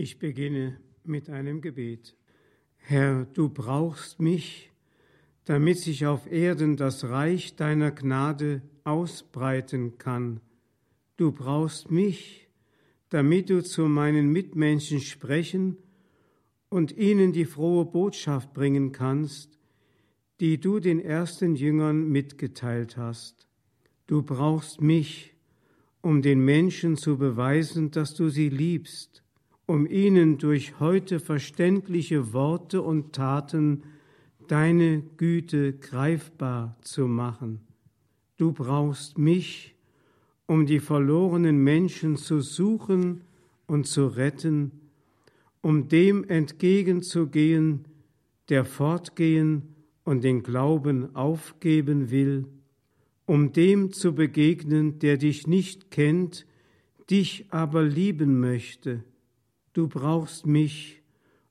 Ich beginne mit einem Gebet. Herr, du brauchst mich, damit sich auf Erden das Reich deiner Gnade ausbreiten kann. Du brauchst mich, damit du zu meinen Mitmenschen sprechen und ihnen die frohe Botschaft bringen kannst, die du den ersten Jüngern mitgeteilt hast. Du brauchst mich, um den Menschen zu beweisen, dass du sie liebst um ihnen durch heute verständliche Worte und Taten deine Güte greifbar zu machen. Du brauchst mich, um die verlorenen Menschen zu suchen und zu retten, um dem entgegenzugehen, der fortgehen und den Glauben aufgeben will, um dem zu begegnen, der dich nicht kennt, dich aber lieben möchte Du brauchst mich,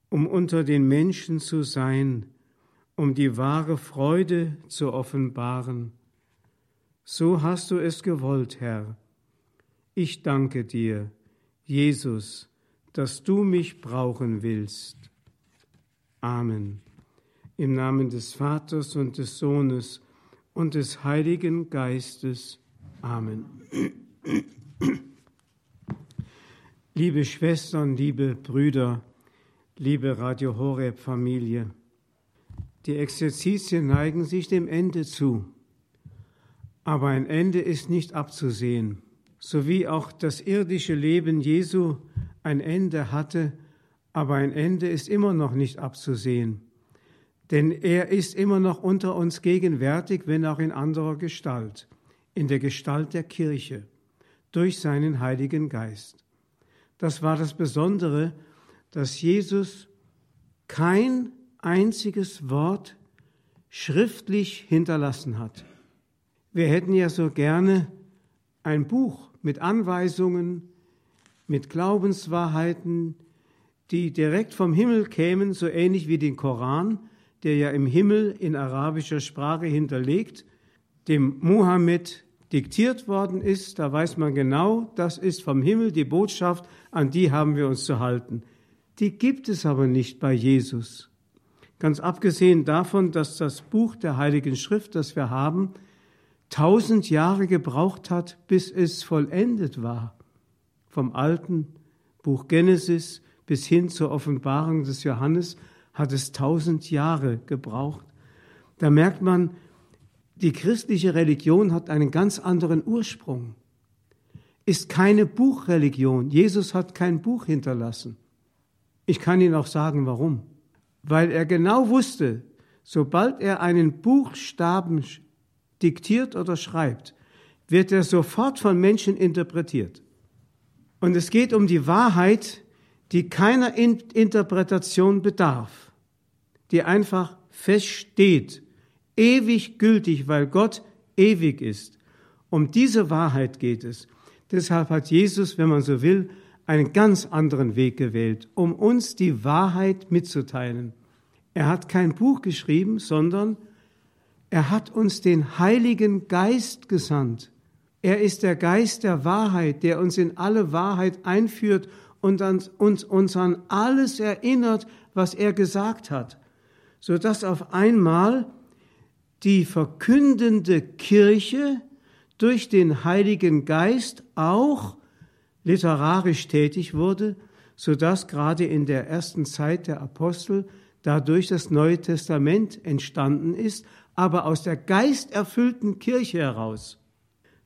um unter den Menschen zu sein, um die wahre Freude zu offenbaren. So hast du es gewollt, Herr. Ich danke dir, Jesus, dass du mich brauchen willst. Amen. Im Namen des Vaters und des Sohnes und des Heiligen Geistes. Amen. Liebe Schwestern, liebe Brüder, liebe Radio Horeb Familie, die Exerzitien neigen sich dem Ende zu. Aber ein Ende ist nicht abzusehen, so wie auch das irdische Leben Jesu ein Ende hatte, aber ein Ende ist immer noch nicht abzusehen. Denn er ist immer noch unter uns gegenwärtig, wenn auch in anderer Gestalt, in der Gestalt der Kirche, durch seinen Heiligen Geist. Das war das Besondere, dass Jesus kein einziges Wort schriftlich hinterlassen hat. Wir hätten ja so gerne ein Buch mit Anweisungen, mit Glaubenswahrheiten, die direkt vom Himmel kämen, so ähnlich wie den Koran, der ja im Himmel in arabischer Sprache hinterlegt, dem Mohammed diktiert worden ist, da weiß man genau, das ist vom Himmel die Botschaft, an die haben wir uns zu halten. Die gibt es aber nicht bei Jesus. Ganz abgesehen davon, dass das Buch der Heiligen Schrift, das wir haben, tausend Jahre gebraucht hat, bis es vollendet war. Vom alten Buch Genesis bis hin zur Offenbarung des Johannes hat es tausend Jahre gebraucht. Da merkt man, die christliche Religion hat einen ganz anderen Ursprung, ist keine Buchreligion. Jesus hat kein Buch hinterlassen. Ich kann Ihnen auch sagen, warum. Weil er genau wusste, sobald er einen Buchstaben diktiert oder schreibt, wird er sofort von Menschen interpretiert. Und es geht um die Wahrheit, die keiner Interpretation bedarf, die einfach feststeht ewig gültig, weil Gott ewig ist. Um diese Wahrheit geht es. Deshalb hat Jesus, wenn man so will, einen ganz anderen Weg gewählt, um uns die Wahrheit mitzuteilen. Er hat kein Buch geschrieben, sondern er hat uns den Heiligen Geist gesandt. Er ist der Geist der Wahrheit, der uns in alle Wahrheit einführt und uns, uns an alles erinnert, was er gesagt hat, sodass auf einmal die verkündende Kirche durch den Heiligen Geist auch literarisch tätig wurde, so dass gerade in der ersten Zeit der Apostel dadurch das Neue Testament entstanden ist, aber aus der geisterfüllten Kirche heraus.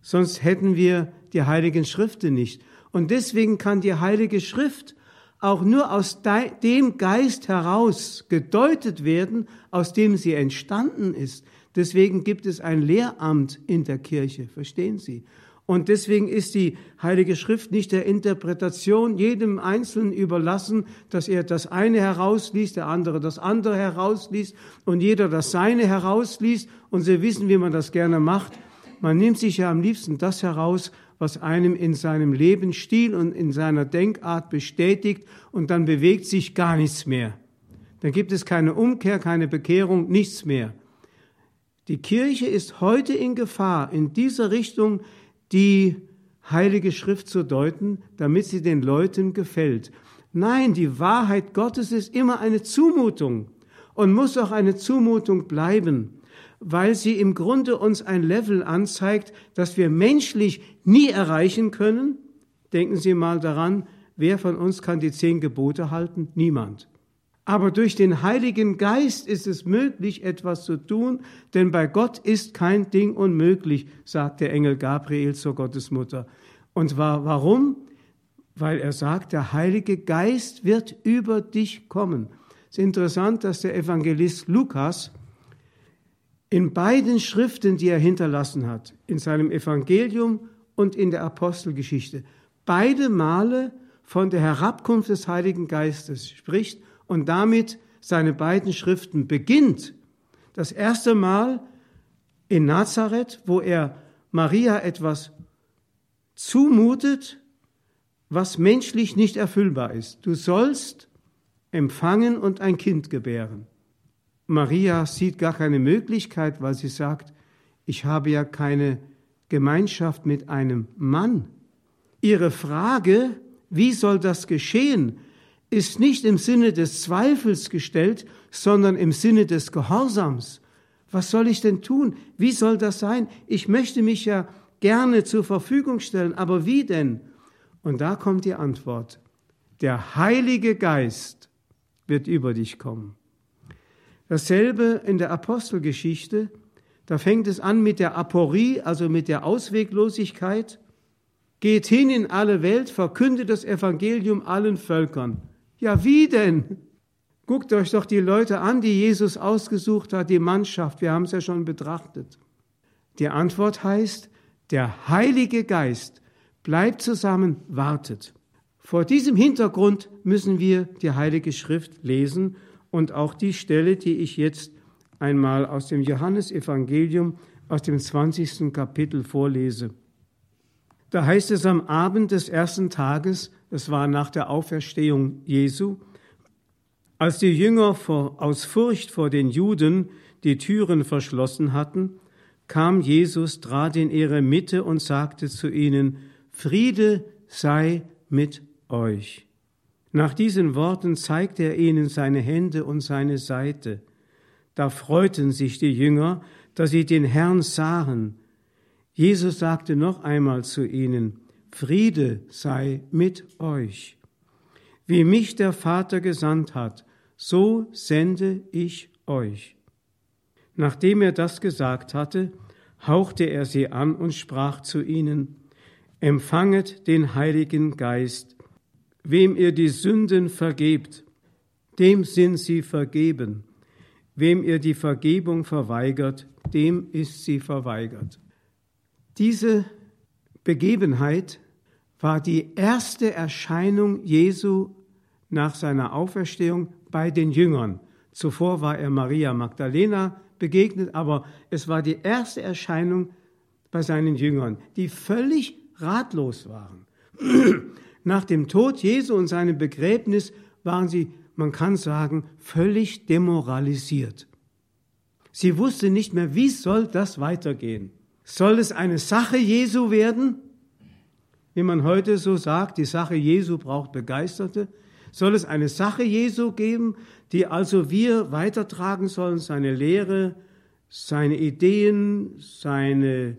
Sonst hätten wir die heiligen Schriften nicht. Und deswegen kann die heilige Schrift auch nur aus dem Geist heraus gedeutet werden, aus dem sie entstanden ist. Deswegen gibt es ein Lehramt in der Kirche, verstehen Sie? Und deswegen ist die Heilige Schrift nicht der Interpretation jedem Einzelnen überlassen, dass er das eine herausliest, der andere das andere herausliest und jeder das seine herausliest. Und Sie wissen, wie man das gerne macht. Man nimmt sich ja am liebsten das heraus, was einem in seinem Lebensstil und in seiner Denkart bestätigt und dann bewegt sich gar nichts mehr. Dann gibt es keine Umkehr, keine Bekehrung, nichts mehr. Die Kirche ist heute in Gefahr, in dieser Richtung die Heilige Schrift zu deuten, damit sie den Leuten gefällt. Nein, die Wahrheit Gottes ist immer eine Zumutung und muss auch eine Zumutung bleiben, weil sie im Grunde uns ein Level anzeigt, das wir menschlich nie erreichen können. Denken Sie mal daran, wer von uns kann die zehn Gebote halten? Niemand. Aber durch den Heiligen Geist ist es möglich, etwas zu tun, denn bei Gott ist kein Ding unmöglich, sagt der Engel Gabriel zur Gottesmutter. Und war, warum? Weil er sagt, der Heilige Geist wird über dich kommen. Es ist interessant, dass der Evangelist Lukas in beiden Schriften, die er hinterlassen hat, in seinem Evangelium und in der Apostelgeschichte, beide Male von der Herabkunft des Heiligen Geistes spricht und damit seine beiden Schriften beginnt. Das erste Mal in Nazareth, wo er Maria etwas zumutet, was menschlich nicht erfüllbar ist. Du sollst empfangen und ein Kind gebären. Maria sieht gar keine Möglichkeit, weil sie sagt, ich habe ja keine Gemeinschaft mit einem Mann. Ihre Frage, wie soll das geschehen, ist nicht im Sinne des Zweifels gestellt, sondern im Sinne des Gehorsams. Was soll ich denn tun? Wie soll das sein? Ich möchte mich ja gerne zur Verfügung stellen, aber wie denn? Und da kommt die Antwort. Der Heilige Geist wird über dich kommen. Dasselbe in der Apostelgeschichte. Da fängt es an mit der Aporie, also mit der Ausweglosigkeit. Geht hin in alle Welt, verkündet das Evangelium allen Völkern. Ja, wie denn? Guckt euch doch die Leute an, die Jesus ausgesucht hat, die Mannschaft. Wir haben es ja schon betrachtet. Die Antwort heißt, der Heilige Geist bleibt zusammen, wartet. Vor diesem Hintergrund müssen wir die Heilige Schrift lesen und auch die Stelle, die ich jetzt einmal aus dem Johannesevangelium aus dem 20. Kapitel vorlese. Da heißt es am Abend des ersten Tages, es war nach der Auferstehung Jesu, als die Jünger vor, aus Furcht vor den Juden die Türen verschlossen hatten, kam Jesus, trat in ihre Mitte und sagte zu ihnen, Friede sei mit euch. Nach diesen Worten zeigte er ihnen seine Hände und seine Seite. Da freuten sich die Jünger, dass sie den Herrn sahen. Jesus sagte noch einmal zu ihnen, Friede sei mit euch. Wie mich der Vater gesandt hat, so sende ich euch. Nachdem er das gesagt hatte, hauchte er sie an und sprach zu ihnen, Empfanget den Heiligen Geist, wem ihr die Sünden vergebt, dem sind sie vergeben, wem ihr die Vergebung verweigert, dem ist sie verweigert. Diese Begebenheit war die erste Erscheinung Jesu nach seiner Auferstehung bei den Jüngern. Zuvor war er Maria Magdalena begegnet, aber es war die erste Erscheinung bei seinen Jüngern, die völlig ratlos waren. Nach dem Tod Jesu und seinem Begräbnis waren sie, man kann sagen, völlig demoralisiert. Sie wussten nicht mehr, wie soll das weitergehen. Soll es eine Sache Jesu werden? Wie man heute so sagt, die Sache Jesu braucht Begeisterte. Soll es eine Sache Jesu geben, die also wir weitertragen sollen, seine Lehre, seine Ideen, seine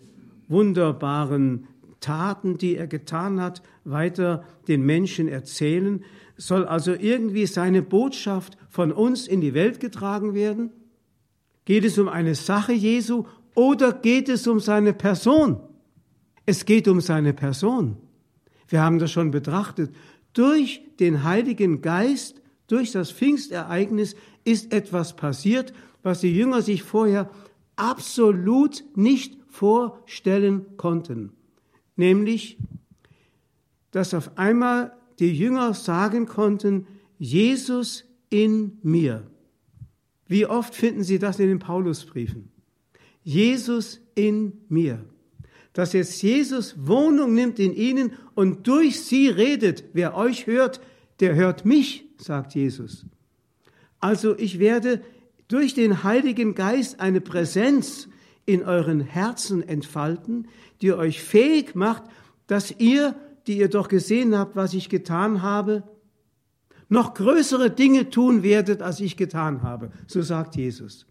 wunderbaren Taten, die er getan hat, weiter den Menschen erzählen? Soll also irgendwie seine Botschaft von uns in die Welt getragen werden? Geht es um eine Sache Jesu oder geht es um seine Person? Es geht um seine Person. Wir haben das schon betrachtet. Durch den Heiligen Geist, durch das Pfingstereignis ist etwas passiert, was die Jünger sich vorher absolut nicht vorstellen konnten. Nämlich, dass auf einmal die Jünger sagen konnten, Jesus in mir. Wie oft finden Sie das in den Paulusbriefen? Jesus in mir dass jetzt Jesus Wohnung nimmt in ihnen und durch sie redet. Wer euch hört, der hört mich, sagt Jesus. Also ich werde durch den Heiligen Geist eine Präsenz in euren Herzen entfalten, die euch fähig macht, dass ihr, die ihr doch gesehen habt, was ich getan habe, noch größere Dinge tun werdet, als ich getan habe. So sagt Jesus.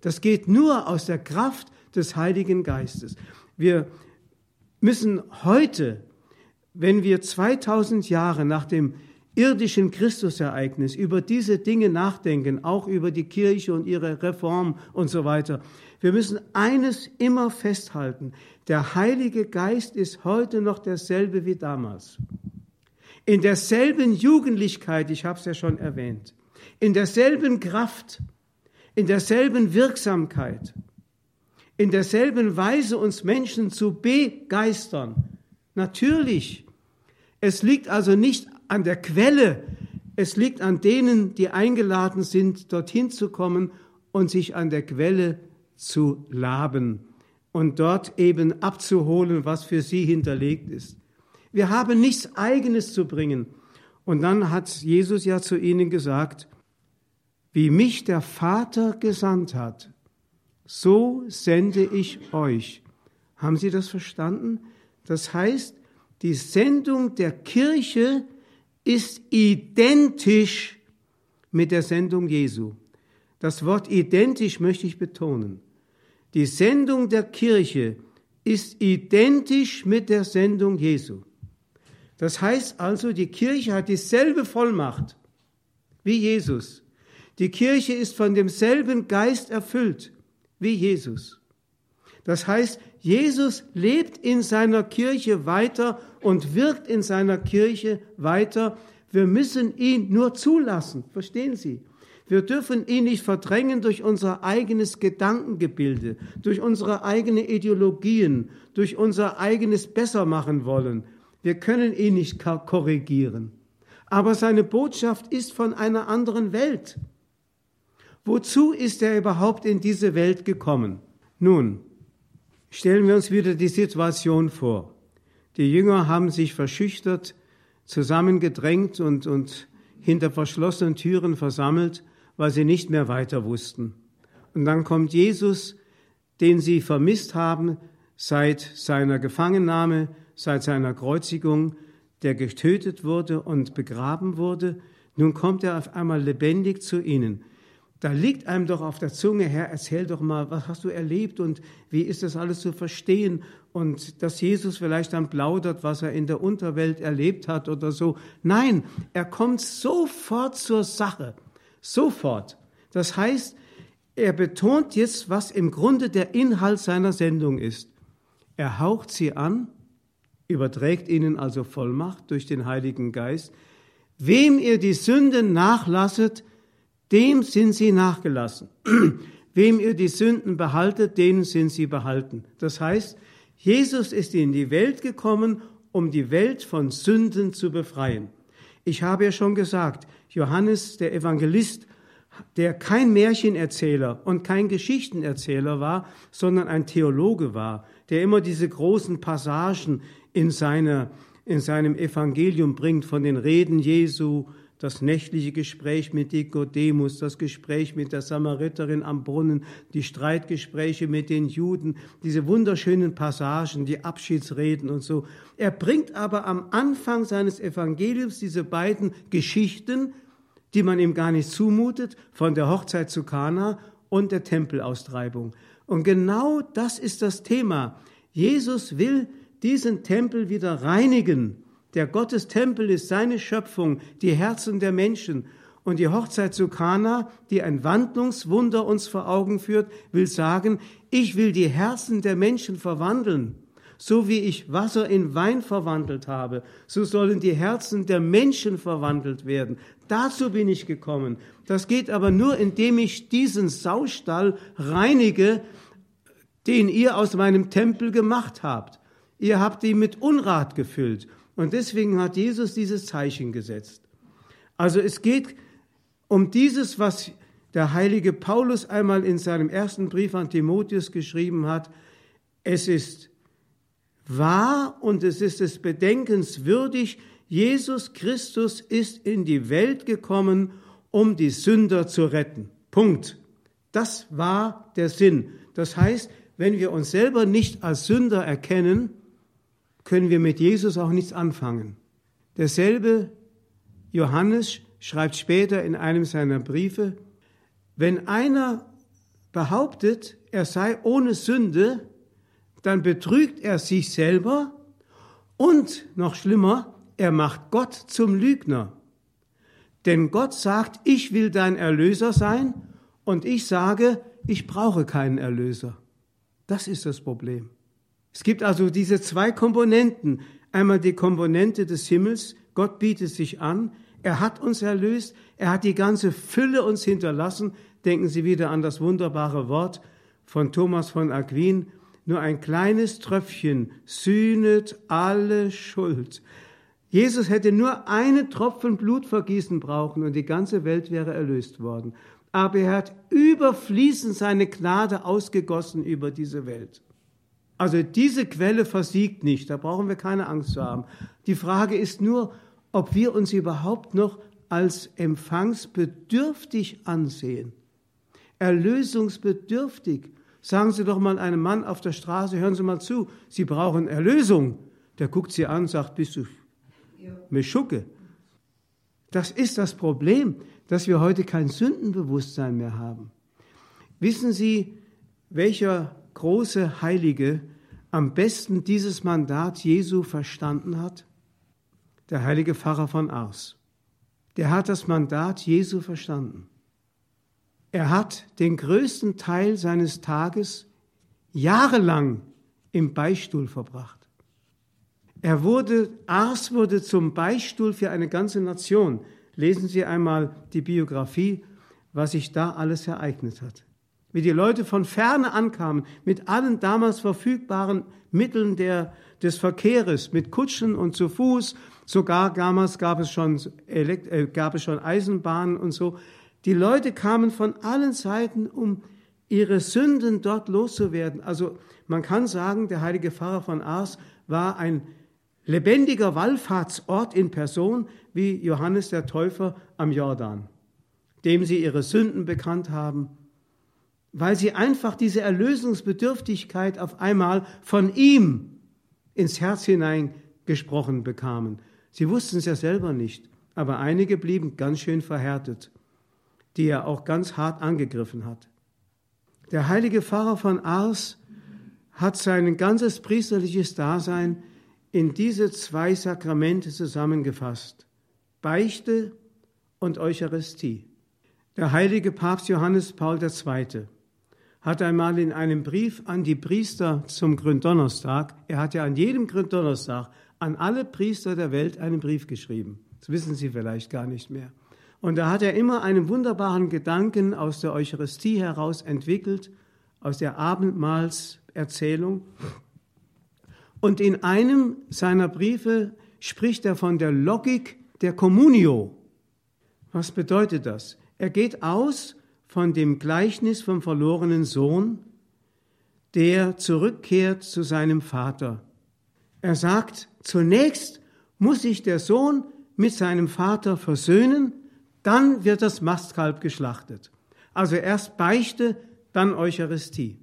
Das geht nur aus der Kraft des Heiligen Geistes. Wir müssen heute, wenn wir 2000 Jahre nach dem irdischen Christusereignis über diese Dinge nachdenken, auch über die Kirche und ihre Reform und so weiter, wir müssen eines immer festhalten. Der Heilige Geist ist heute noch derselbe wie damals. In derselben Jugendlichkeit, ich habe es ja schon erwähnt, in derselben Kraft, in derselben Wirksamkeit, in derselben Weise uns Menschen zu begeistern. Natürlich. Es liegt also nicht an der Quelle, es liegt an denen, die eingeladen sind, dorthin zu kommen und sich an der Quelle zu laben und dort eben abzuholen, was für sie hinterlegt ist. Wir haben nichts Eigenes zu bringen. Und dann hat Jesus ja zu ihnen gesagt, wie mich der Vater gesandt hat, so sende ich euch. Haben Sie das verstanden? Das heißt, die Sendung der Kirche ist identisch mit der Sendung Jesu. Das Wort identisch möchte ich betonen. Die Sendung der Kirche ist identisch mit der Sendung Jesu. Das heißt also, die Kirche hat dieselbe Vollmacht wie Jesus. Die Kirche ist von demselben Geist erfüllt wie Jesus. Das heißt, Jesus lebt in seiner Kirche weiter und wirkt in seiner Kirche weiter. Wir müssen ihn nur zulassen. Verstehen Sie? Wir dürfen ihn nicht verdrängen durch unser eigenes Gedankengebilde, durch unsere eigenen Ideologien, durch unser eigenes Bessermachen wollen. Wir können ihn nicht korrigieren. Aber seine Botschaft ist von einer anderen Welt. Wozu ist er überhaupt in diese Welt gekommen? Nun, stellen wir uns wieder die Situation vor. Die Jünger haben sich verschüchtert, zusammengedrängt und, und hinter verschlossenen Türen versammelt weil sie nicht mehr weiter wussten. Und dann kommt Jesus, den sie vermisst haben seit seiner Gefangennahme, seit seiner Kreuzigung, der getötet wurde und begraben wurde. Nun kommt er auf einmal lebendig zu ihnen. Da liegt einem doch auf der Zunge, Herr, erzähl doch mal, was hast du erlebt und wie ist das alles zu verstehen? Und dass Jesus vielleicht dann plaudert, was er in der Unterwelt erlebt hat oder so. Nein, er kommt sofort zur Sache. Sofort. Das heißt, er betont jetzt, was im Grunde der Inhalt seiner Sendung ist. Er haucht sie an, überträgt ihnen also Vollmacht durch den Heiligen Geist. Wem ihr die Sünden nachlasset, dem sind sie nachgelassen. Wem ihr die Sünden behaltet, denen sind sie behalten. Das heißt, Jesus ist in die Welt gekommen, um die Welt von Sünden zu befreien. Ich habe ja schon gesagt, Johannes, der Evangelist, der kein Märchenerzähler und kein Geschichtenerzähler war, sondern ein Theologe war, der immer diese großen Passagen in, seine, in seinem Evangelium bringt von den Reden Jesu, das nächtliche Gespräch mit Nikodemus, das Gespräch mit der Samariterin am Brunnen, die Streitgespräche mit den Juden, diese wunderschönen Passagen, die Abschiedsreden und so. Er bringt aber am Anfang seines Evangeliums diese beiden Geschichten, die man ihm gar nicht zumutet, von der Hochzeit zu Kana und der Tempelaustreibung. Und genau das ist das Thema. Jesus will diesen Tempel wieder reinigen der Gottestempel ist seine Schöpfung, die Herzen der Menschen. Und die Hochzeit zu Kana, die ein Wandlungswunder uns vor Augen führt, will sagen, ich will die Herzen der Menschen verwandeln. So wie ich Wasser in Wein verwandelt habe, so sollen die Herzen der Menschen verwandelt werden. Dazu bin ich gekommen. Das geht aber nur, indem ich diesen Saustall reinige, den ihr aus meinem Tempel gemacht habt. Ihr habt ihn mit Unrat gefüllt. Und deswegen hat Jesus dieses Zeichen gesetzt. Also es geht um dieses, was der heilige Paulus einmal in seinem ersten Brief an Timotheus geschrieben hat. Es ist wahr und es ist es bedenkenswürdig, Jesus Christus ist in die Welt gekommen, um die Sünder zu retten. Punkt. Das war der Sinn. Das heißt, wenn wir uns selber nicht als Sünder erkennen, können wir mit Jesus auch nichts anfangen. Derselbe Johannes schreibt später in einem seiner Briefe, wenn einer behauptet, er sei ohne Sünde, dann betrügt er sich selber und noch schlimmer, er macht Gott zum Lügner. Denn Gott sagt, ich will dein Erlöser sein und ich sage, ich brauche keinen Erlöser. Das ist das Problem. Es gibt also diese zwei Komponenten. Einmal die Komponente des Himmels, Gott bietet sich an, er hat uns erlöst, er hat die ganze Fülle uns hinterlassen. Denken Sie wieder an das wunderbare Wort von Thomas von Aquin, nur ein kleines Tröpfchen sühnet alle Schuld. Jesus hätte nur einen Tropfen Blut vergießen brauchen und die ganze Welt wäre erlöst worden. Aber er hat überfließend seine Gnade ausgegossen über diese Welt. Also diese Quelle versiegt nicht, da brauchen wir keine Angst zu haben. Die Frage ist nur, ob wir uns überhaupt noch als empfangsbedürftig ansehen. Erlösungsbedürftig. Sagen Sie doch mal einem Mann auf der Straße, hören Sie mal zu, Sie brauchen Erlösung. Der guckt Sie an sagt, bist du Meschucke? Das ist das Problem, dass wir heute kein Sündenbewusstsein mehr haben. Wissen Sie, welcher große Heilige am besten dieses Mandat Jesu verstanden hat? Der heilige Pfarrer von Ars. Der hat das Mandat Jesu verstanden. Er hat den größten Teil seines Tages jahrelang im Beistuhl verbracht. Er wurde, Ars wurde zum Beistuhl für eine ganze Nation. Lesen Sie einmal die Biografie, was sich da alles ereignet hat wie die Leute von ferne ankamen, mit allen damals verfügbaren Mitteln der, des Verkehres, mit Kutschen und zu Fuß, sogar damals gab es schon, Elekt äh, gab es schon Eisenbahnen und so. Die Leute kamen von allen Seiten, um ihre Sünden dort loszuwerden. Also man kann sagen, der heilige Pfarrer von Ars war ein lebendiger Wallfahrtsort in Person wie Johannes der Täufer am Jordan, dem sie ihre Sünden bekannt haben weil sie einfach diese Erlösungsbedürftigkeit auf einmal von ihm ins Herz hineingesprochen bekamen. Sie wussten es ja selber nicht, aber einige blieben ganz schön verhärtet, die er auch ganz hart angegriffen hat. Der heilige Pfarrer von Ars hat sein ganzes priesterliches Dasein in diese zwei Sakramente zusammengefasst. Beichte und Eucharistie. Der heilige Papst Johannes Paul II hat einmal in einem Brief an die Priester zum Gründonnerstag, er hat ja an jedem Gründonnerstag an alle Priester der Welt einen Brief geschrieben. Das wissen Sie vielleicht gar nicht mehr. Und da hat er immer einen wunderbaren Gedanken aus der Eucharistie heraus entwickelt, aus der Abendmahlserzählung. Und in einem seiner Briefe spricht er von der Logik der Communio. Was bedeutet das? Er geht aus von dem Gleichnis vom verlorenen Sohn, der zurückkehrt zu seinem Vater. Er sagt, zunächst muss sich der Sohn mit seinem Vater versöhnen, dann wird das Mastkalb geschlachtet. Also erst Beichte, dann Eucharistie.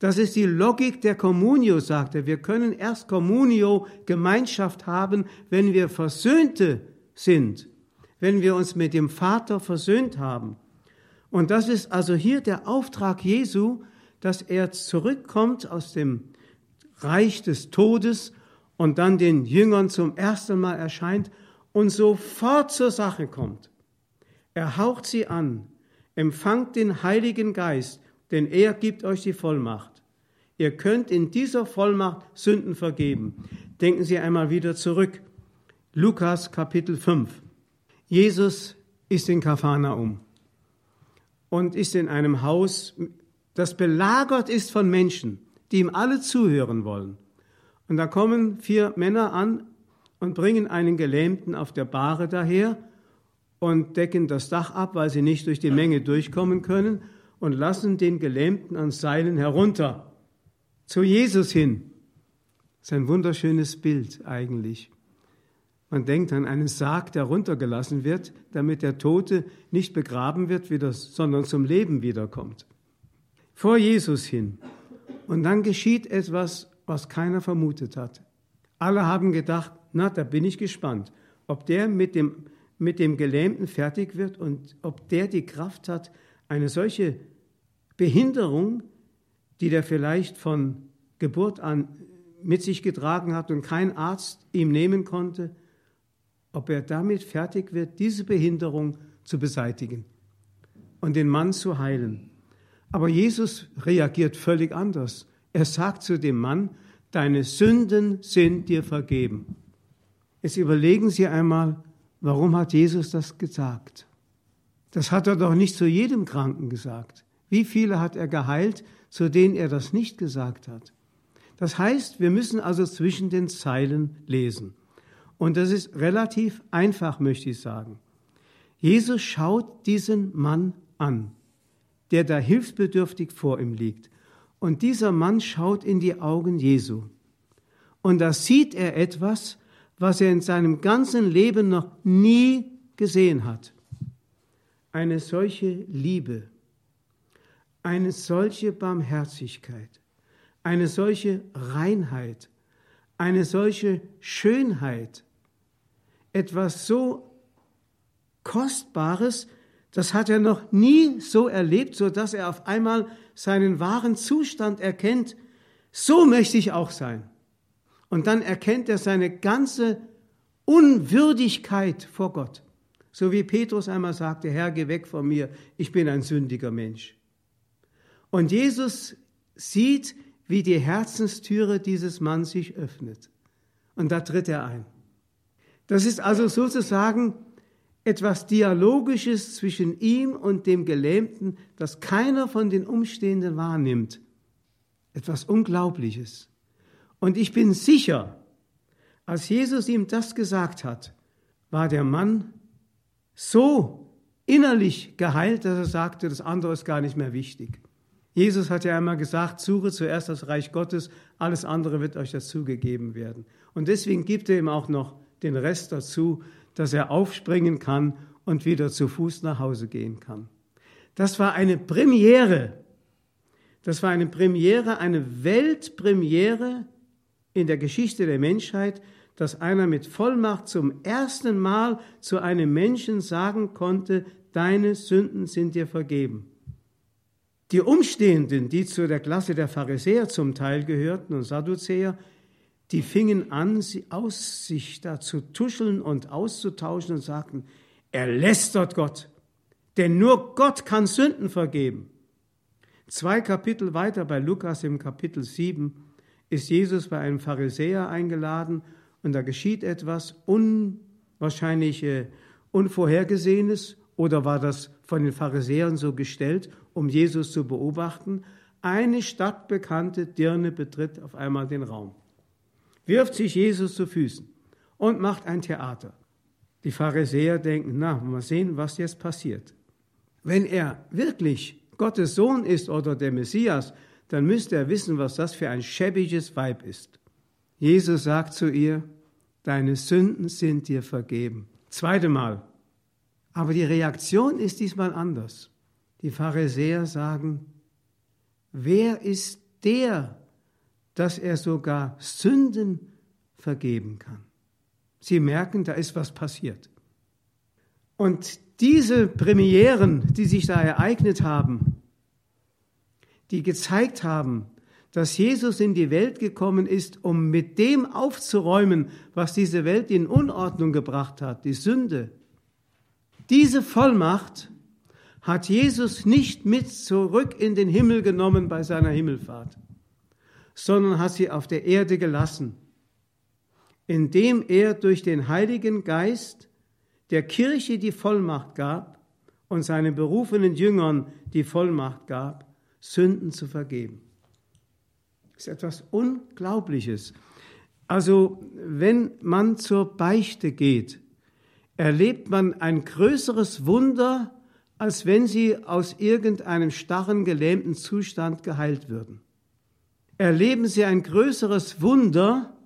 Das ist die Logik der Communio, sagt er. Wir können erst Communio, Gemeinschaft haben, wenn wir Versöhnte sind, wenn wir uns mit dem Vater versöhnt haben. Und das ist also hier der Auftrag Jesu, dass er zurückkommt aus dem Reich des Todes und dann den Jüngern zum ersten Mal erscheint und sofort zur Sache kommt. Er haucht sie an, empfangt den Heiligen Geist, denn er gibt euch die Vollmacht. Ihr könnt in dieser Vollmacht Sünden vergeben. Denken Sie einmal wieder zurück. Lukas Kapitel 5. Jesus ist in Kapharnaum und ist in einem Haus, das belagert ist von Menschen, die ihm alle zuhören wollen. Und da kommen vier Männer an und bringen einen Gelähmten auf der Bahre daher und decken das Dach ab, weil sie nicht durch die Menge durchkommen können und lassen den Gelähmten an Seilen herunter zu Jesus hin. Das ist ein wunderschönes Bild eigentlich. Man denkt an einen Sarg, der runtergelassen wird, damit der Tote nicht begraben wird, wieder, sondern zum Leben wiederkommt. Vor Jesus hin. Und dann geschieht etwas, was keiner vermutet hat. Alle haben gedacht, na, da bin ich gespannt, ob der mit dem mit dem Gelähmten fertig wird und ob der die Kraft hat, eine solche Behinderung, die der vielleicht von Geburt an mit sich getragen hat und kein Arzt ihm nehmen konnte, ob er damit fertig wird, diese Behinderung zu beseitigen und den Mann zu heilen. Aber Jesus reagiert völlig anders. Er sagt zu dem Mann, deine Sünden sind dir vergeben. Jetzt überlegen Sie einmal, warum hat Jesus das gesagt? Das hat er doch nicht zu jedem Kranken gesagt. Wie viele hat er geheilt, zu denen er das nicht gesagt hat? Das heißt, wir müssen also zwischen den Zeilen lesen. Und das ist relativ einfach, möchte ich sagen. Jesus schaut diesen Mann an, der da hilfsbedürftig vor ihm liegt. Und dieser Mann schaut in die Augen Jesu. Und da sieht er etwas, was er in seinem ganzen Leben noch nie gesehen hat. Eine solche Liebe, eine solche Barmherzigkeit, eine solche Reinheit, eine solche Schönheit, etwas so Kostbares, das hat er noch nie so erlebt, so dass er auf einmal seinen wahren Zustand erkennt. So möchte ich auch sein. Und dann erkennt er seine ganze Unwürdigkeit vor Gott. So wie Petrus einmal sagte, Herr, geh weg von mir, ich bin ein sündiger Mensch. Und Jesus sieht, wie die Herzenstüre dieses Mannes sich öffnet. Und da tritt er ein. Das ist also sozusagen etwas Dialogisches zwischen ihm und dem Gelähmten, das keiner von den Umstehenden wahrnimmt. Etwas Unglaubliches. Und ich bin sicher, als Jesus ihm das gesagt hat, war der Mann so innerlich geheilt, dass er sagte, das andere ist gar nicht mehr wichtig. Jesus hat ja einmal gesagt, suche zuerst das Reich Gottes, alles andere wird euch dazugegeben werden. Und deswegen gibt er ihm auch noch den Rest dazu, dass er aufspringen kann und wieder zu Fuß nach Hause gehen kann. Das war eine Premiere. Das war eine Premiere, eine Weltpremiere in der Geschichte der Menschheit, dass einer mit Vollmacht zum ersten Mal zu einem Menschen sagen konnte, deine Sünden sind dir vergeben. Die Umstehenden, die zu der Klasse der Pharisäer zum Teil gehörten und Sadduzäer, die fingen an, sie aus sich da zu tuscheln und auszutauschen und sagten, er lästert Gott, denn nur Gott kann Sünden vergeben. Zwei Kapitel weiter bei Lukas im Kapitel 7 ist Jesus bei einem Pharisäer eingeladen und da geschieht etwas unwahrscheinlich äh, Unvorhergesehenes oder war das von den Pharisäern so gestellt, um Jesus zu beobachten? Eine stadtbekannte Dirne betritt auf einmal den Raum wirft sich Jesus zu Füßen und macht ein Theater. Die Pharisäer denken, na, mal sehen, was jetzt passiert. Wenn er wirklich Gottes Sohn ist oder der Messias, dann müsste er wissen, was das für ein schäbiges Weib ist. Jesus sagt zu ihr, deine Sünden sind dir vergeben. Zweite Mal. Aber die Reaktion ist diesmal anders. Die Pharisäer sagen, wer ist der, dass er sogar Sünden vergeben kann. Sie merken, da ist was passiert. Und diese Premieren, die sich da ereignet haben, die gezeigt haben, dass Jesus in die Welt gekommen ist, um mit dem aufzuräumen, was diese Welt in Unordnung gebracht hat, die Sünde. Diese Vollmacht hat Jesus nicht mit zurück in den Himmel genommen bei seiner Himmelfahrt sondern hat sie auf der Erde gelassen, indem er durch den Heiligen Geist der Kirche die Vollmacht gab und seinen berufenen Jüngern die Vollmacht gab, Sünden zu vergeben. Das ist etwas Unglaubliches. Also wenn man zur Beichte geht, erlebt man ein größeres Wunder, als wenn sie aus irgendeinem starren, gelähmten Zustand geheilt würden erleben sie ein größeres Wunder,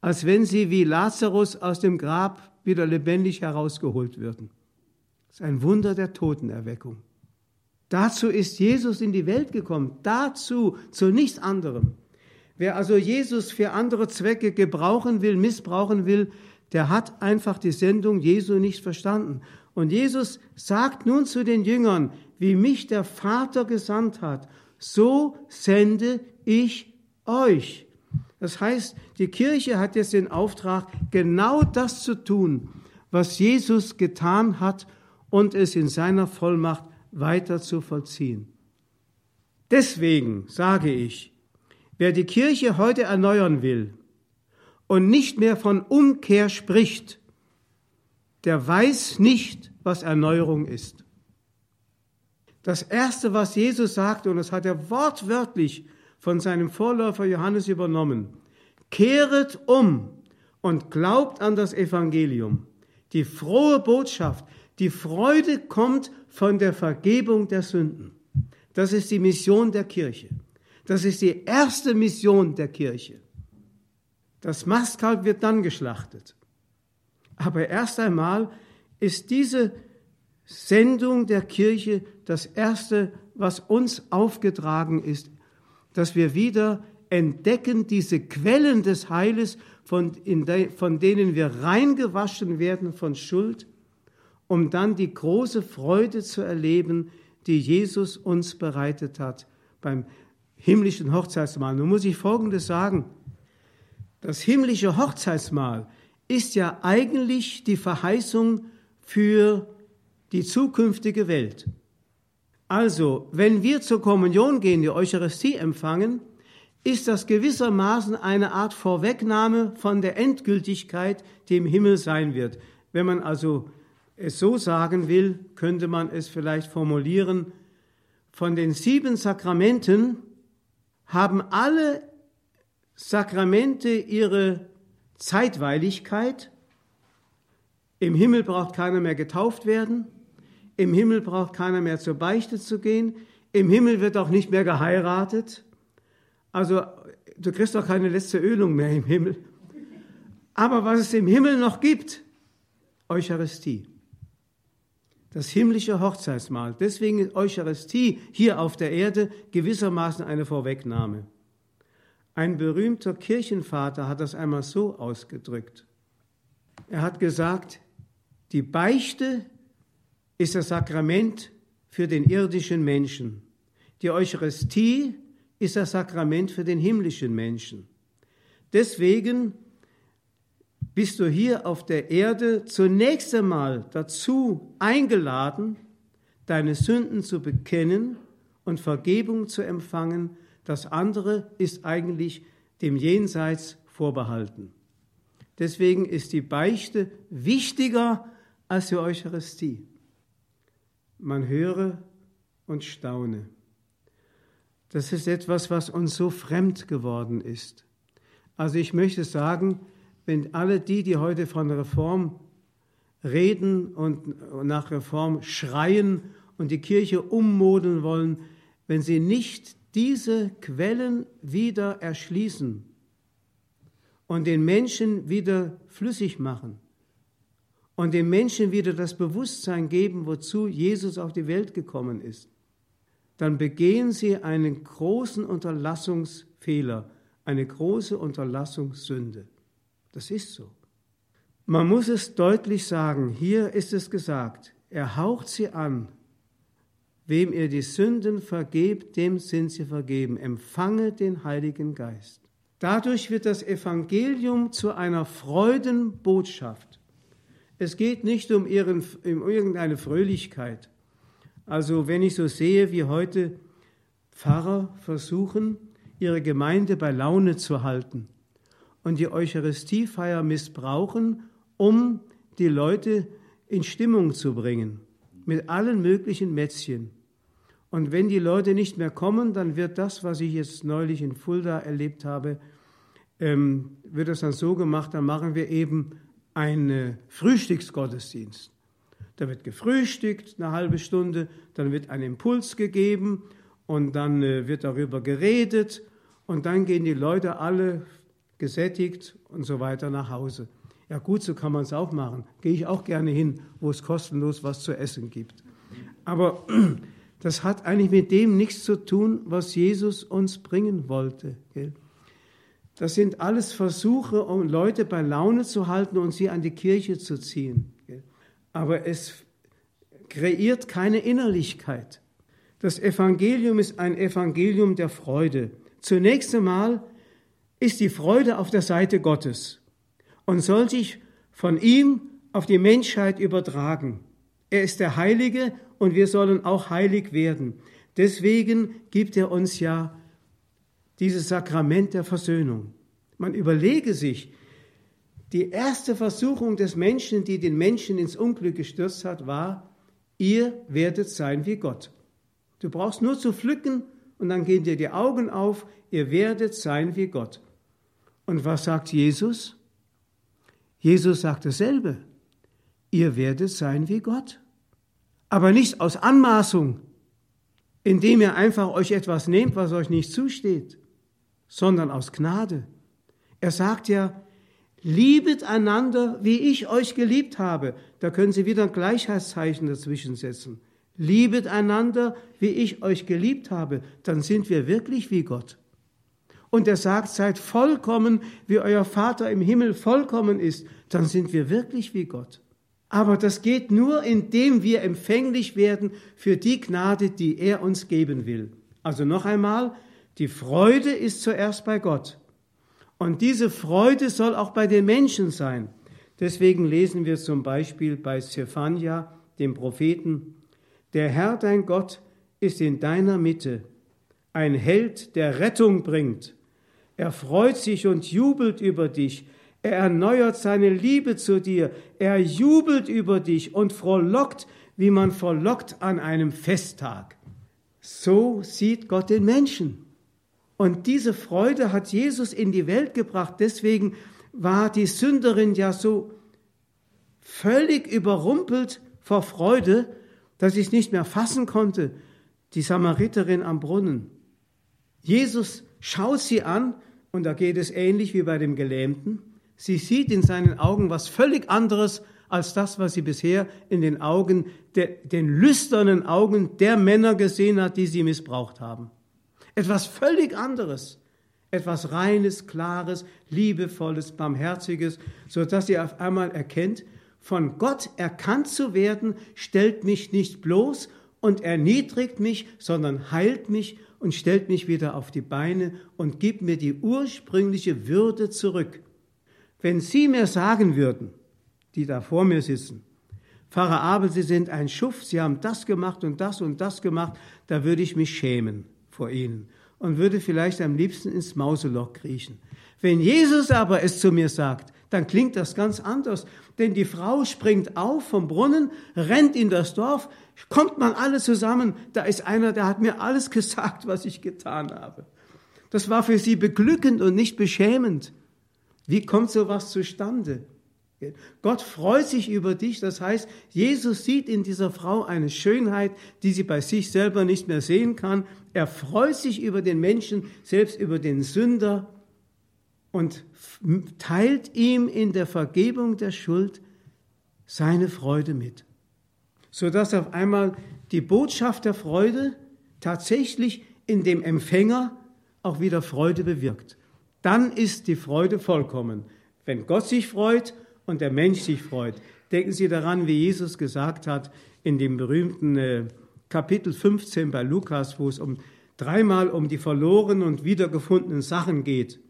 als wenn sie wie Lazarus aus dem Grab wieder lebendig herausgeholt würden. Das ist ein Wunder der Totenerweckung. Dazu ist Jesus in die Welt gekommen, dazu, zu nichts anderem. Wer also Jesus für andere Zwecke gebrauchen will, missbrauchen will, der hat einfach die Sendung Jesu nicht verstanden. Und Jesus sagt nun zu den Jüngern, wie mich der Vater gesandt hat, so sende ich euch. Das heißt, die Kirche hat jetzt den Auftrag, genau das zu tun, was Jesus getan hat und es in seiner Vollmacht weiter zu vollziehen. Deswegen sage ich, wer die Kirche heute erneuern will und nicht mehr von Umkehr spricht, der weiß nicht, was Erneuerung ist. Das Erste, was Jesus sagte, und das hat er wortwörtlich von seinem Vorläufer Johannes übernommen, kehret um und glaubt an das Evangelium. Die frohe Botschaft, die Freude kommt von der Vergebung der Sünden. Das ist die Mission der Kirche. Das ist die erste Mission der Kirche. Das Mastkalb wird dann geschlachtet. Aber erst einmal ist diese Sendung der Kirche das Erste, was uns aufgetragen ist, dass wir wieder entdecken diese Quellen des Heiles, von, de, von denen wir reingewaschen werden von Schuld, um dann die große Freude zu erleben, die Jesus uns bereitet hat beim himmlischen Hochzeitsmahl. Nun muss ich Folgendes sagen. Das himmlische Hochzeitsmahl ist ja eigentlich die Verheißung für die zukünftige Welt. Also, wenn wir zur Kommunion gehen, die Eucharistie empfangen, ist das gewissermaßen eine Art Vorwegnahme von der Endgültigkeit, die im Himmel sein wird. Wenn man also es so sagen will, könnte man es vielleicht formulieren, von den sieben Sakramenten haben alle Sakramente ihre Zeitweiligkeit. Im Himmel braucht keiner mehr getauft werden. Im Himmel braucht keiner mehr zur Beichte zu gehen. Im Himmel wird auch nicht mehr geheiratet. Also du kriegst auch keine letzte Ölung mehr im Himmel. Aber was es im Himmel noch gibt, Eucharistie. Das himmlische Hochzeitsmahl. Deswegen ist Eucharistie hier auf der Erde gewissermaßen eine Vorwegnahme. Ein berühmter Kirchenvater hat das einmal so ausgedrückt. Er hat gesagt, die Beichte ist das Sakrament für den irdischen Menschen. Die Eucharistie ist das Sakrament für den himmlischen Menschen. Deswegen bist du hier auf der Erde zunächst einmal dazu eingeladen, deine Sünden zu bekennen und Vergebung zu empfangen. Das andere ist eigentlich dem Jenseits vorbehalten. Deswegen ist die Beichte wichtiger als die Eucharistie. Man höre und staune. Das ist etwas, was uns so fremd geworden ist. Also ich möchte sagen, wenn alle die, die heute von Reform reden und nach Reform schreien und die Kirche ummodeln wollen, wenn sie nicht diese Quellen wieder erschließen und den Menschen wieder flüssig machen, und den Menschen wieder das Bewusstsein geben, wozu Jesus auf die Welt gekommen ist, dann begehen sie einen großen Unterlassungsfehler, eine große Unterlassungssünde. Das ist so. Man muss es deutlich sagen, hier ist es gesagt, er haucht sie an, wem ihr die Sünden vergebt, dem sind sie vergeben, empfange den Heiligen Geist. Dadurch wird das Evangelium zu einer Freudenbotschaft. Es geht nicht um, ihren, um irgendeine Fröhlichkeit. Also wenn ich so sehe, wie heute Pfarrer versuchen, ihre Gemeinde bei Laune zu halten und die Eucharistiefeier missbrauchen, um die Leute in Stimmung zu bringen, mit allen möglichen Mätzchen. Und wenn die Leute nicht mehr kommen, dann wird das, was ich jetzt neulich in Fulda erlebt habe, ähm, wird das dann so gemacht, dann machen wir eben ein Frühstücksgottesdienst. Da wird gefrühstückt eine halbe Stunde, dann wird ein Impuls gegeben und dann äh, wird darüber geredet und dann gehen die Leute alle gesättigt und so weiter nach Hause. Ja gut, so kann man es auch machen. Gehe ich auch gerne hin, wo es kostenlos was zu essen gibt. Aber das hat eigentlich mit dem nichts zu tun, was Jesus uns bringen wollte. Das sind alles Versuche, um Leute bei Laune zu halten und sie an die Kirche zu ziehen. Aber es kreiert keine Innerlichkeit. Das Evangelium ist ein Evangelium der Freude. Zunächst einmal ist die Freude auf der Seite Gottes und soll sich von ihm auf die Menschheit übertragen. Er ist der Heilige und wir sollen auch heilig werden. Deswegen gibt er uns ja dieses Sakrament der Versöhnung. Man überlege sich, die erste Versuchung des Menschen, die den Menschen ins Unglück gestürzt hat, war, ihr werdet sein wie Gott. Du brauchst nur zu pflücken und dann gehen dir die Augen auf, ihr werdet sein wie Gott. Und was sagt Jesus? Jesus sagt dasselbe. Ihr werdet sein wie Gott. Aber nicht aus Anmaßung, indem ihr einfach euch etwas nehmt, was euch nicht zusteht, sondern aus Gnade. Er sagt ja, liebet einander, wie ich euch geliebt habe. Da können Sie wieder ein Gleichheitszeichen dazwischen setzen. Liebet einander, wie ich euch geliebt habe. Dann sind wir wirklich wie Gott. Und er sagt, seid vollkommen, wie euer Vater im Himmel vollkommen ist. Dann sind wir wirklich wie Gott. Aber das geht nur, indem wir empfänglich werden für die Gnade, die er uns geben will. Also noch einmal, die Freude ist zuerst bei Gott. Und diese Freude soll auch bei den Menschen sein. Deswegen lesen wir zum Beispiel bei Zephania, dem Propheten, der Herr dein Gott ist in deiner Mitte, ein Held, der Rettung bringt. Er freut sich und jubelt über dich, er erneuert seine Liebe zu dir. Er jubelt über dich und frohlockt, wie man frohlockt an einem Festtag. So sieht Gott den Menschen. Und diese Freude hat Jesus in die Welt gebracht. Deswegen war die Sünderin ja so völlig überrumpelt vor Freude, dass sie es nicht mehr fassen konnte, die Samariterin am Brunnen. Jesus schaut sie an, und da geht es ähnlich wie bei dem Gelähmten. Sie sieht in seinen Augen was völlig anderes als das, was sie bisher in den Augen, der, den lüsternen Augen der Männer gesehen hat, die sie missbraucht haben. Etwas völlig anderes. Etwas reines, klares, liebevolles, barmherziges, so dass sie auf einmal erkennt, von Gott erkannt zu werden, stellt mich nicht bloß und erniedrigt mich, sondern heilt mich und stellt mich wieder auf die Beine und gibt mir die ursprüngliche Würde zurück. Wenn Sie mir sagen würden, die da vor mir sitzen, Pfarrer Abel, Sie sind ein Schuft, Sie haben das gemacht und das und das gemacht, da würde ich mich schämen vor Ihnen und würde vielleicht am liebsten ins Mauseloch kriechen. Wenn Jesus aber es zu mir sagt, dann klingt das ganz anders. Denn die Frau springt auf vom Brunnen, rennt in das Dorf, kommt man alle zusammen, da ist einer, der hat mir alles gesagt, was ich getan habe. Das war für sie beglückend und nicht beschämend. Wie kommt sowas zustande? Gott freut sich über dich. Das heißt, Jesus sieht in dieser Frau eine Schönheit, die sie bei sich selber nicht mehr sehen kann. Er freut sich über den Menschen, selbst über den Sünder und teilt ihm in der Vergebung der Schuld seine Freude mit. Sodass auf einmal die Botschaft der Freude tatsächlich in dem Empfänger auch wieder Freude bewirkt dann ist die Freude vollkommen. Wenn Gott sich freut und der Mensch sich freut. Denken Sie daran, wie Jesus gesagt hat in dem berühmten äh, Kapitel 15 bei Lukas, wo es um dreimal um die verlorenen und wiedergefundenen Sachen geht.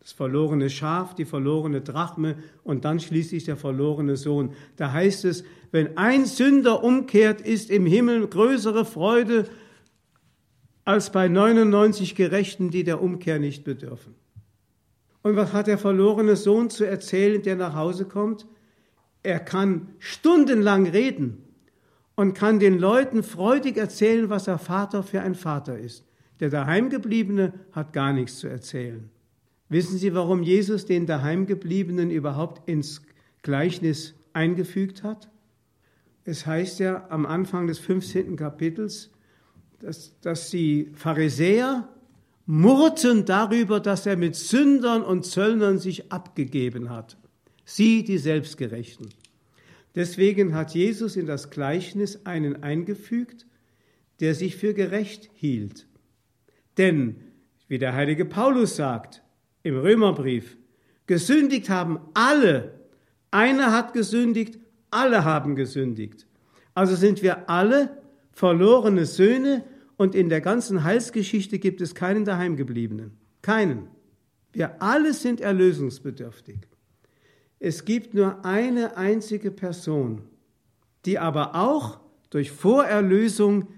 Das verlorene Schaf, die verlorene Drachme und dann schließlich der verlorene Sohn. Da heißt es, wenn ein Sünder umkehrt, ist im Himmel größere Freude als bei 99 Gerechten, die der Umkehr nicht bedürfen. Und was hat der verlorene Sohn zu erzählen, der nach Hause kommt? Er kann stundenlang reden und kann den Leuten freudig erzählen, was der Vater für ein Vater ist. Der Daheimgebliebene hat gar nichts zu erzählen. Wissen Sie, warum Jesus den Daheimgebliebenen überhaupt ins Gleichnis eingefügt hat? Es heißt ja am Anfang des 15. Kapitels, dass, dass die Pharisäer murrten darüber, dass er mit Sündern und Zöllnern sich abgegeben hat. Sie, die Selbstgerechten. Deswegen hat Jesus in das Gleichnis einen eingefügt, der sich für gerecht hielt. Denn, wie der heilige Paulus sagt, im Römerbrief. Gesündigt haben alle. Einer hat gesündigt, alle haben gesündigt. Also sind wir alle verlorene Söhne und in der ganzen Heilsgeschichte gibt es keinen daheimgebliebenen. Keinen. Wir alle sind erlösungsbedürftig. Es gibt nur eine einzige Person, die aber auch durch Vorerlösung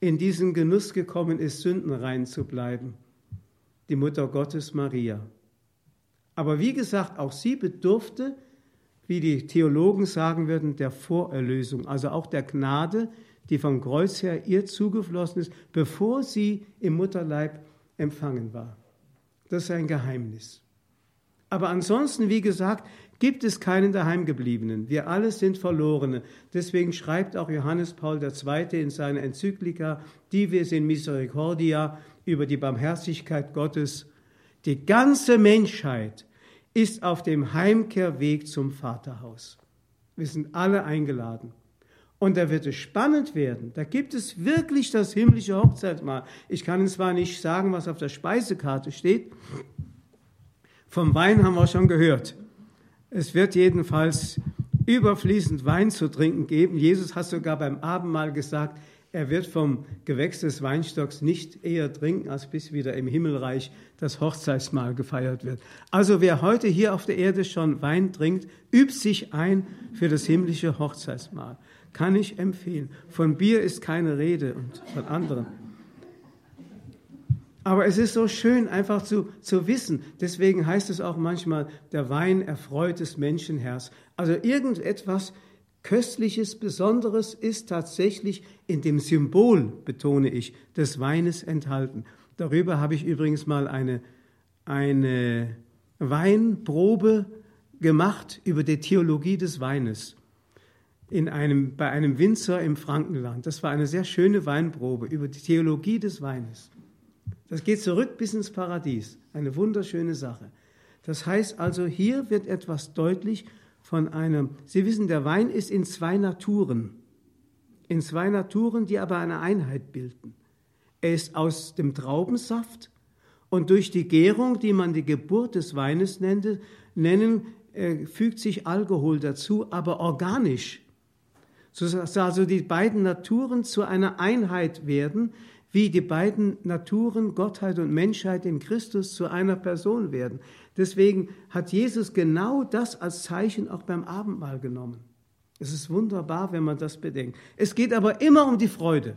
in diesen Genuss gekommen ist, sündenrein zu bleiben. Die Mutter Gottes Maria. Aber wie gesagt, auch sie bedurfte, wie die Theologen sagen würden, der Vorerlösung, also auch der Gnade, die vom Kreuz her ihr zugeflossen ist, bevor sie im Mutterleib empfangen war. Das ist ein Geheimnis. Aber ansonsten, wie gesagt, gibt es keinen Daheimgebliebenen. Wir alle sind Verlorene. Deswegen schreibt auch Johannes Paul II. in seiner Enzyklika Dives in Misericordia über die Barmherzigkeit Gottes, die ganze Menschheit ist auf dem Heimkehrweg zum Vaterhaus. Wir sind alle eingeladen. Und da wird es spannend werden. Da gibt es wirklich das himmlische Hochzeitsmahl. Ich kann Ihnen zwar nicht sagen, was auf der Speisekarte steht. Vom Wein haben wir schon gehört. Es wird jedenfalls überfließend Wein zu trinken geben. Jesus hat sogar beim Abendmahl gesagt, er wird vom Gewächs des Weinstocks nicht eher trinken, als bis wieder im Himmelreich das Hochzeitsmahl gefeiert wird. Also wer heute hier auf der Erde schon Wein trinkt, übt sich ein für das himmlische Hochzeitsmahl kann ich empfehlen. Von Bier ist keine Rede und von anderen. Aber es ist so schön, einfach zu, zu wissen. Deswegen heißt es auch manchmal, der Wein erfreut des Menschenherz. Also irgendetwas Köstliches, Besonderes ist tatsächlich in dem Symbol, betone ich, des Weines enthalten. Darüber habe ich übrigens mal eine, eine Weinprobe gemacht über die Theologie des Weines in einem, bei einem Winzer im Frankenland. Das war eine sehr schöne Weinprobe über die Theologie des Weines. Das geht zurück bis ins Paradies. Eine wunderschöne Sache. Das heißt also, hier wird etwas deutlich von einem, Sie wissen, der Wein ist in zwei Naturen. In zwei Naturen, die aber eine Einheit bilden. Er ist aus dem Traubensaft und durch die Gärung, die man die Geburt des Weines nennte, nennen, äh, fügt sich Alkohol dazu, aber organisch sodass also die beiden Naturen zu einer Einheit werden, wie die beiden Naturen, Gottheit und Menschheit in Christus zu einer Person werden. Deswegen hat Jesus genau das als Zeichen auch beim Abendmahl genommen. Es ist wunderbar, wenn man das bedenkt. Es geht aber immer um die Freude.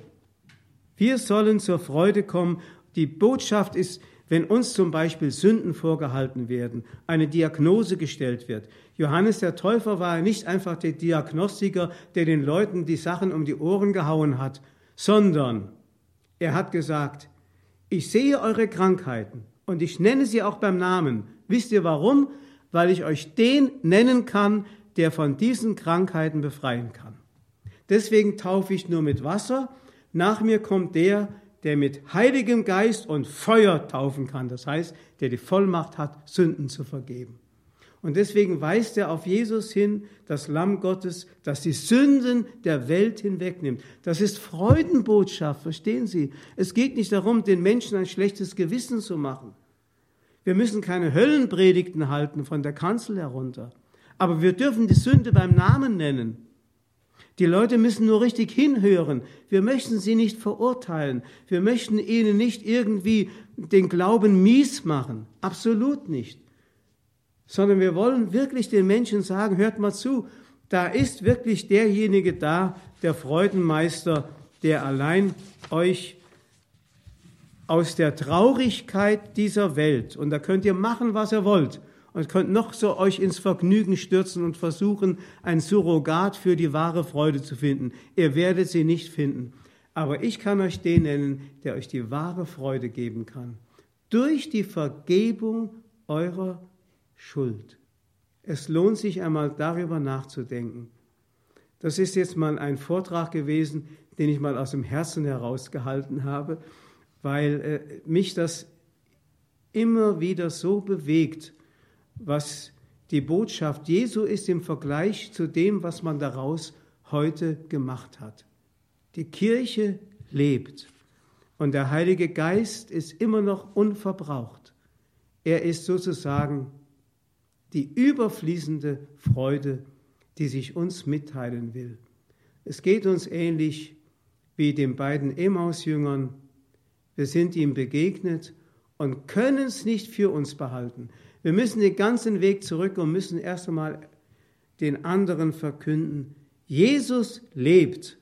Wir sollen zur Freude kommen. Die Botschaft ist, wenn uns zum Beispiel Sünden vorgehalten werden, eine Diagnose gestellt wird. Johannes der Täufer war nicht einfach der Diagnostiker, der den Leuten die Sachen um die Ohren gehauen hat, sondern er hat gesagt, ich sehe eure Krankheiten und ich nenne sie auch beim Namen. Wisst ihr warum? Weil ich euch den nennen kann, der von diesen Krankheiten befreien kann. Deswegen taufe ich nur mit Wasser. Nach mir kommt der, der mit Heiligem Geist und Feuer taufen kann. Das heißt, der die Vollmacht hat, Sünden zu vergeben. Und deswegen weist er auf Jesus hin, das Lamm Gottes, das die Sünden der Welt hinwegnimmt. Das ist Freudenbotschaft, verstehen Sie? Es geht nicht darum, den Menschen ein schlechtes Gewissen zu machen. Wir müssen keine Höllenpredigten halten von der Kanzel herunter. Aber wir dürfen die Sünde beim Namen nennen. Die Leute müssen nur richtig hinhören. Wir möchten sie nicht verurteilen. Wir möchten ihnen nicht irgendwie den Glauben mies machen. Absolut nicht. Sondern wir wollen wirklich den Menschen sagen, hört mal zu, da ist wirklich derjenige da, der Freudenmeister, der allein euch aus der Traurigkeit dieser Welt, und da könnt ihr machen, was ihr wollt, und könnt noch so euch ins Vergnügen stürzen und versuchen, ein Surrogat für die wahre Freude zu finden. Ihr werdet sie nicht finden. Aber ich kann euch den nennen, der euch die wahre Freude geben kann. Durch die Vergebung eurer Schuld. Es lohnt sich einmal darüber nachzudenken. Das ist jetzt mal ein Vortrag gewesen, den ich mal aus dem Herzen herausgehalten habe, weil äh, mich das immer wieder so bewegt, was die Botschaft Jesu ist im Vergleich zu dem, was man daraus heute gemacht hat. Die Kirche lebt und der Heilige Geist ist immer noch unverbraucht. Er ist sozusagen die überfließende Freude, die sich uns mitteilen will. Es geht uns ähnlich wie den beiden Emmaus-Jüngern. Wir sind ihm begegnet und können es nicht für uns behalten. Wir müssen den ganzen Weg zurück und müssen erst einmal den anderen verkünden, Jesus lebt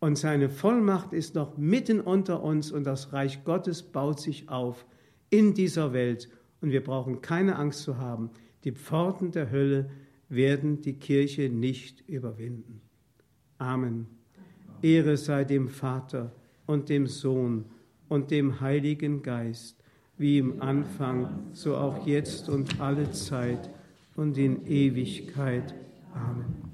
und seine Vollmacht ist noch mitten unter uns und das Reich Gottes baut sich auf in dieser Welt und wir brauchen keine Angst zu haben. Die Pforten der Hölle werden die Kirche nicht überwinden. Amen. Ehre sei dem Vater und dem Sohn und dem Heiligen Geist, wie im Anfang, so auch jetzt und alle Zeit und in Ewigkeit. Amen.